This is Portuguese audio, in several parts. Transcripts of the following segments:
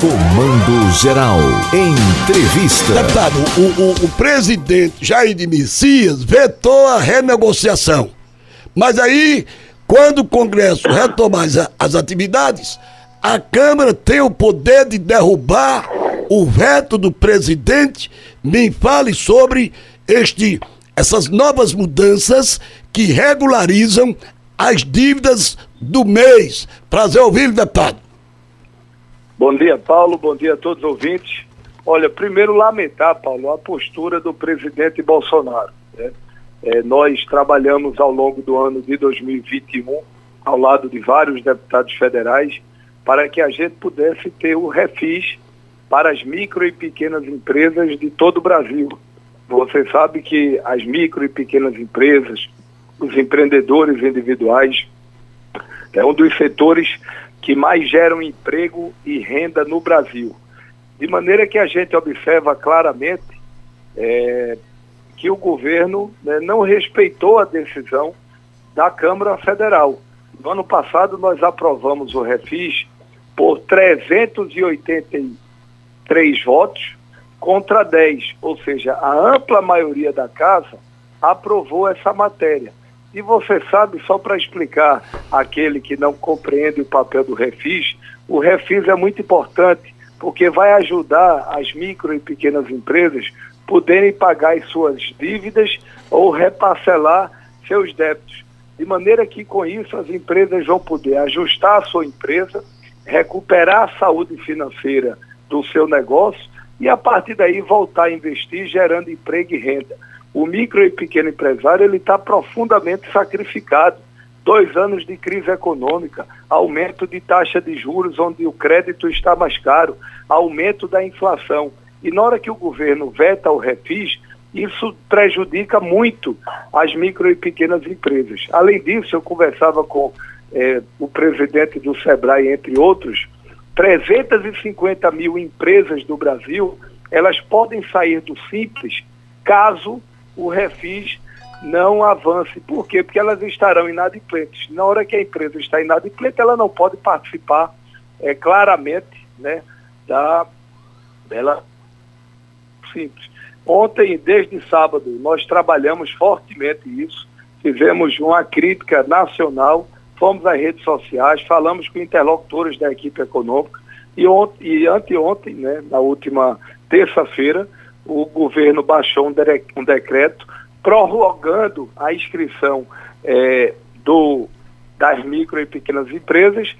Comando Geral. Entrevista. Deputado, o, o, o presidente Jair de Messias vetou a renegociação. Mas aí, quando o Congresso retomar as, as atividades, a Câmara tem o poder de derrubar o veto do presidente. Me fale sobre este, essas novas mudanças que regularizam as dívidas do mês. Prazer ouvir, deputado. Bom dia, Paulo. Bom dia a todos os ouvintes. Olha, primeiro lamentar, Paulo, a postura do presidente Bolsonaro. Né? É, nós trabalhamos ao longo do ano de 2021 ao lado de vários deputados federais para que a gente pudesse ter o refis para as micro e pequenas empresas de todo o Brasil. Você sabe que as micro e pequenas empresas, os empreendedores individuais, é um dos setores que mais geram emprego e renda no Brasil. De maneira que a gente observa claramente é, que o governo né, não respeitou a decisão da Câmara Federal. No ano passado, nós aprovamos o refis por 383 votos contra 10, ou seja, a ampla maioria da casa aprovou essa matéria. E você sabe, só para explicar aquele que não compreende o papel do refis, o refis é muito importante porque vai ajudar as micro e pequenas empresas poderem pagar as suas dívidas ou reparcelar seus débitos. De maneira que com isso as empresas vão poder ajustar a sua empresa, recuperar a saúde financeira do seu negócio e a partir daí voltar a investir gerando emprego e renda. O micro e pequeno empresário ele está profundamente sacrificado. Dois anos de crise econômica, aumento de taxa de juros, onde o crédito está mais caro, aumento da inflação. E na hora que o governo veta o refis, isso prejudica muito as micro e pequenas empresas. Além disso, eu conversava com eh, o presidente do SEBRAE, entre outros, 350 mil empresas do Brasil, elas podem sair do simples caso o refis não avance. Por quê? Porque elas estarão inadimplentes. Na hora que a empresa está inadimplente, ela não pode participar é, claramente né, da dela simples. Ontem, desde sábado, nós trabalhamos fortemente isso, fizemos uma crítica nacional, fomos às redes sociais, falamos com interlocutores da equipe econômica e, ontem, e anteontem, né, na última terça-feira, o governo baixou um, um decreto prorrogando a inscrição é, do, das micro e pequenas empresas,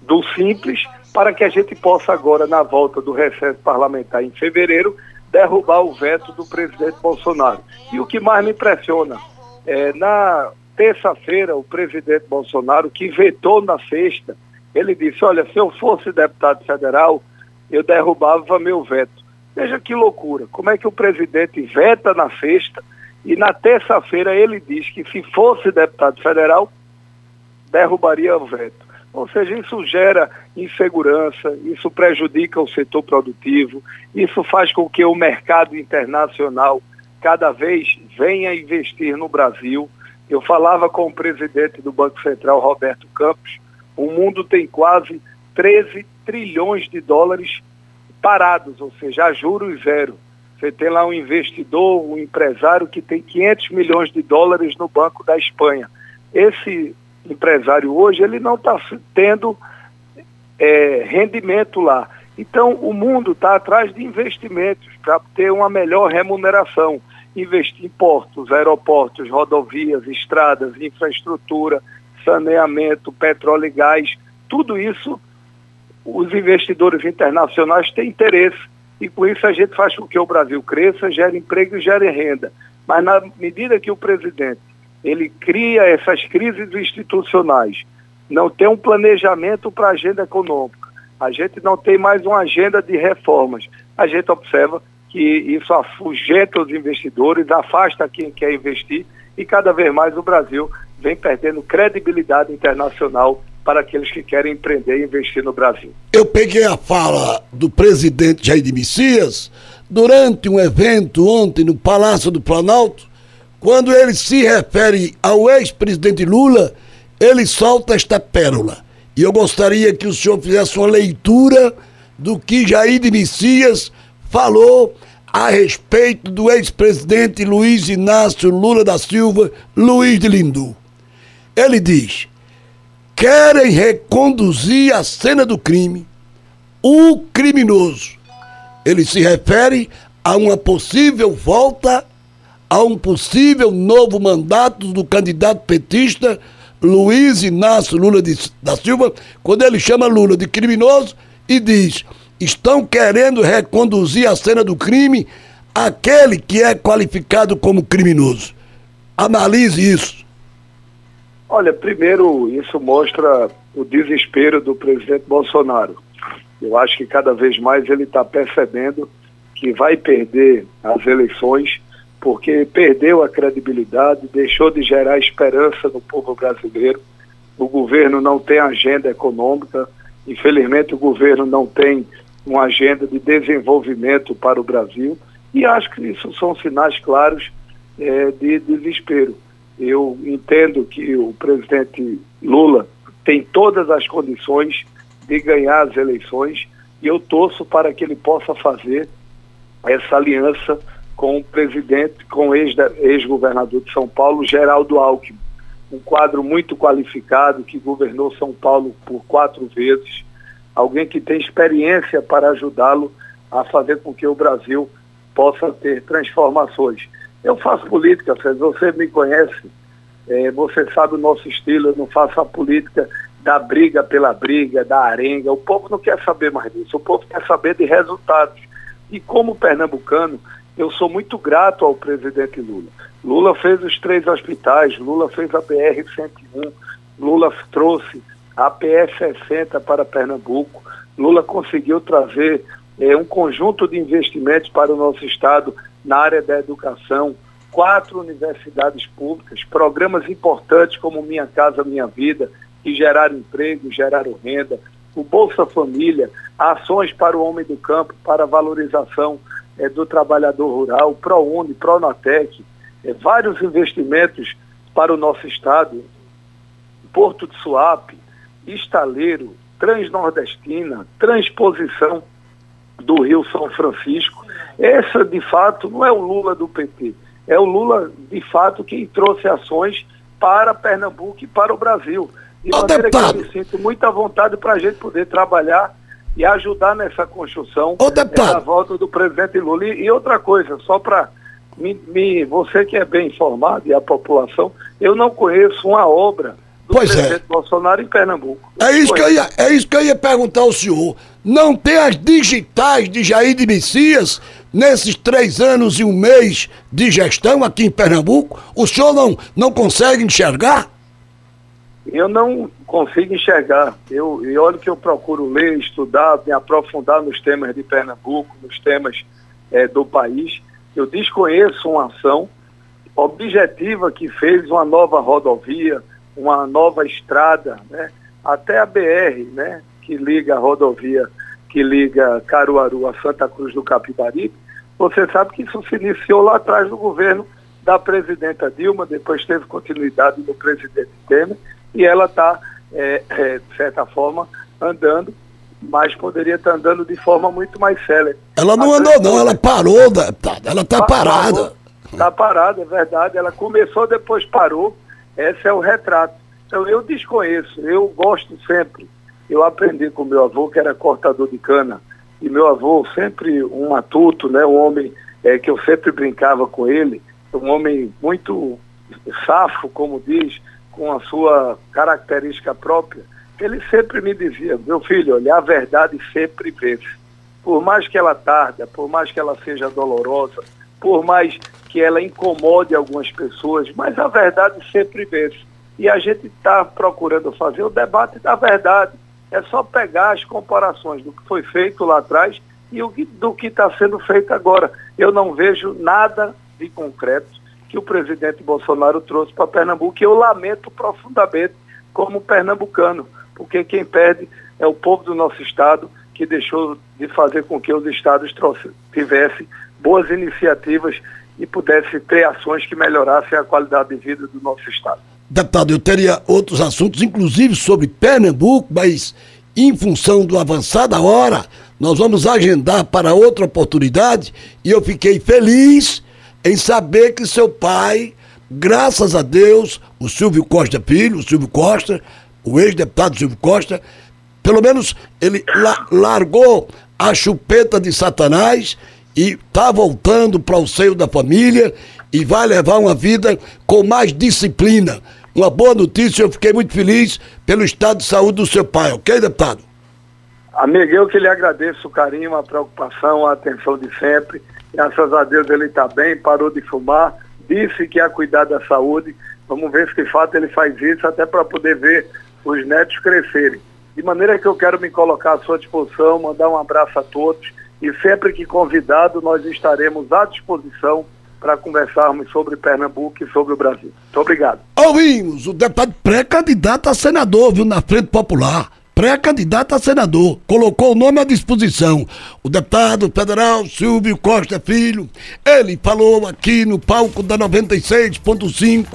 do Simples, para que a gente possa agora, na volta do recesso parlamentar em fevereiro, derrubar o veto do presidente Bolsonaro. E o que mais me impressiona, é, na terça-feira, o presidente Bolsonaro, que vetou na sexta, ele disse, olha, se eu fosse deputado federal, eu derrubava meu veto. Veja que loucura. Como é que o presidente veta na sexta e na terça-feira ele diz que se fosse deputado federal, derrubaria o veto. Ou seja, isso gera insegurança, isso prejudica o setor produtivo, isso faz com que o mercado internacional cada vez venha investir no Brasil. Eu falava com o presidente do Banco Central, Roberto Campos, o mundo tem quase 13 trilhões de dólares parados, ou seja, a juros zero. Você tem lá um investidor, um empresário que tem 500 milhões de dólares no Banco da Espanha. Esse empresário hoje, ele não está tendo é, rendimento lá. Então, o mundo está atrás de investimentos para ter uma melhor remuneração. Investir em portos, aeroportos, rodovias, estradas, infraestrutura, saneamento, petróleo e gás, tudo isso os investidores internacionais têm interesse e com isso a gente faz com que o Brasil cresça, gere emprego e gere renda. Mas na medida que o presidente ele cria essas crises institucionais, não tem um planejamento para a agenda econômica, a gente não tem mais uma agenda de reformas, a gente observa que isso afugenta os investidores, afasta quem quer investir e cada vez mais o Brasil vem perdendo credibilidade internacional para aqueles que querem empreender e investir no Brasil. Eu peguei a fala do presidente Jair de Messias durante um evento ontem no Palácio do Planalto, quando ele se refere ao ex-presidente Lula, ele solta esta pérola. E eu gostaria que o senhor fizesse uma leitura do que Jair de Messias falou a respeito do ex-presidente Luiz Inácio Lula da Silva, Luiz de Lindu. Ele diz: querem reconduzir a cena do crime o criminoso. Ele se refere a uma possível volta, a um possível novo mandato do candidato petista Luiz Inácio Lula de, da Silva, quando ele chama Lula de criminoso e diz: estão querendo reconduzir a cena do crime aquele que é qualificado como criminoso. Analise isso. Olha, primeiro, isso mostra o desespero do presidente Bolsonaro. Eu acho que cada vez mais ele está percebendo que vai perder as eleições porque perdeu a credibilidade, deixou de gerar esperança no povo brasileiro. O governo não tem agenda econômica, infelizmente o governo não tem uma agenda de desenvolvimento para o Brasil e acho que isso são sinais claros é, de desespero. Eu entendo que o presidente Lula tem todas as condições de ganhar as eleições e eu torço para que ele possa fazer essa aliança com o presidente, com o ex-governador de São Paulo, Geraldo Alckmin, um quadro muito qualificado que governou São Paulo por quatro vezes, alguém que tem experiência para ajudá-lo a fazer com que o Brasil possa ter transformações. Eu faço política, você me conhece, é, você sabe o nosso estilo, eu não faço a política da briga pela briga, da arenga. O povo não quer saber mais disso, o povo quer saber de resultados. E como pernambucano, eu sou muito grato ao presidente Lula. Lula fez os três hospitais, Lula fez a BR-101, Lula trouxe a PS-60 para Pernambuco, Lula conseguiu trazer é, um conjunto de investimentos para o nosso estado na área da educação, quatro universidades públicas, programas importantes como Minha Casa Minha Vida, que geraram emprego, geraram renda, o Bolsa Família, ações para o homem do campo, para a valorização é, do trabalhador rural, ProUni, Pronatec, é, vários investimentos para o nosso estado, Porto de Suape, Estaleiro, Transnordestina, transposição do Rio São Francisco. Essa, de fato, não é o Lula do PT, é o Lula, de fato, que trouxe ações para Pernambuco e para o Brasil. De maneira que eu me sinto muita vontade para a gente poder trabalhar e ajudar nessa construção da volta do presidente Lula. E, e outra coisa, só para me, me, você que é bem informado e a população, eu não conheço uma obra do pois é. presidente é. Bolsonaro em Pernambuco. É isso, que eu ia, é isso que eu ia perguntar ao senhor. Não tem as digitais de Jair de Messias nesses três anos e um mês de gestão aqui em Pernambuco? O senhor não, não consegue enxergar? eu não consigo enxergar. Eu, e olha que eu procuro ler, estudar, me aprofundar nos temas de Pernambuco, nos temas é, do país. Eu desconheço uma ação objetiva que fez uma nova rodovia, uma nova estrada, né? até a BR, né? Que liga a rodovia, que liga Caruaru a Santa Cruz do Capibaribe. Você sabe que isso se iniciou lá atrás do governo da presidenta Dilma, depois teve continuidade no presidente Temer, e ela está, é, é, de certa forma, andando, mas poderia estar tá andando de forma muito mais célere. Ela não andou, não, ela parou, deputado, ela está parada. Está parada, é verdade. Ela começou, depois parou. Esse é o retrato. Então eu desconheço, eu gosto sempre. Eu aprendi com meu avô, que era cortador de cana, e meu avô sempre um matuto, né, um homem é, que eu sempre brincava com ele, um homem muito safo, como diz, com a sua característica própria, ele sempre me dizia, meu filho, olha, a verdade sempre vence. Por mais que ela tarda, por mais que ela seja dolorosa, por mais que ela incomode algumas pessoas, mas a verdade sempre vence. E a gente está procurando fazer o debate da verdade. É só pegar as comparações do que foi feito lá atrás e do que está sendo feito agora. Eu não vejo nada de concreto que o presidente Bolsonaro trouxe para Pernambuco, e eu lamento profundamente como pernambucano, porque quem perde é o povo do nosso estado, que deixou de fazer com que os estados tivessem boas iniciativas e pudesse ter ações que melhorassem a qualidade de vida do nosso estado. Deputado, eu teria outros assuntos, inclusive sobre Pernambuco, mas em função do avançar da hora, nós vamos agendar para outra oportunidade e eu fiquei feliz em saber que seu pai, graças a Deus, o Silvio Costa Filho, o Silvio Costa, o ex-deputado Silvio Costa, pelo menos ele la largou a chupeta de Satanás e está voltando para o seio da família e vai levar uma vida com mais disciplina. Uma boa notícia, eu fiquei muito feliz pelo estado de saúde do seu pai, ok, deputado? Amigo, eu que lhe agradeço o carinho, a preocupação, a atenção de sempre. Graças a Deus ele está bem, parou de fumar, disse que ia cuidar da saúde. Vamos ver se de fato ele faz isso, até para poder ver os netos crescerem. De maneira que eu quero me colocar à sua disposição, mandar um abraço a todos e sempre que convidado nós estaremos à disposição para conversarmos sobre Pernambuco e sobre o Brasil. Muito obrigado. Ouvimos o deputado pré-candidato a senador, viu, na Frente Popular. Pré-candidato a senador, colocou o nome à disposição. O deputado federal Silvio Costa Filho, ele falou aqui no palco da 96.5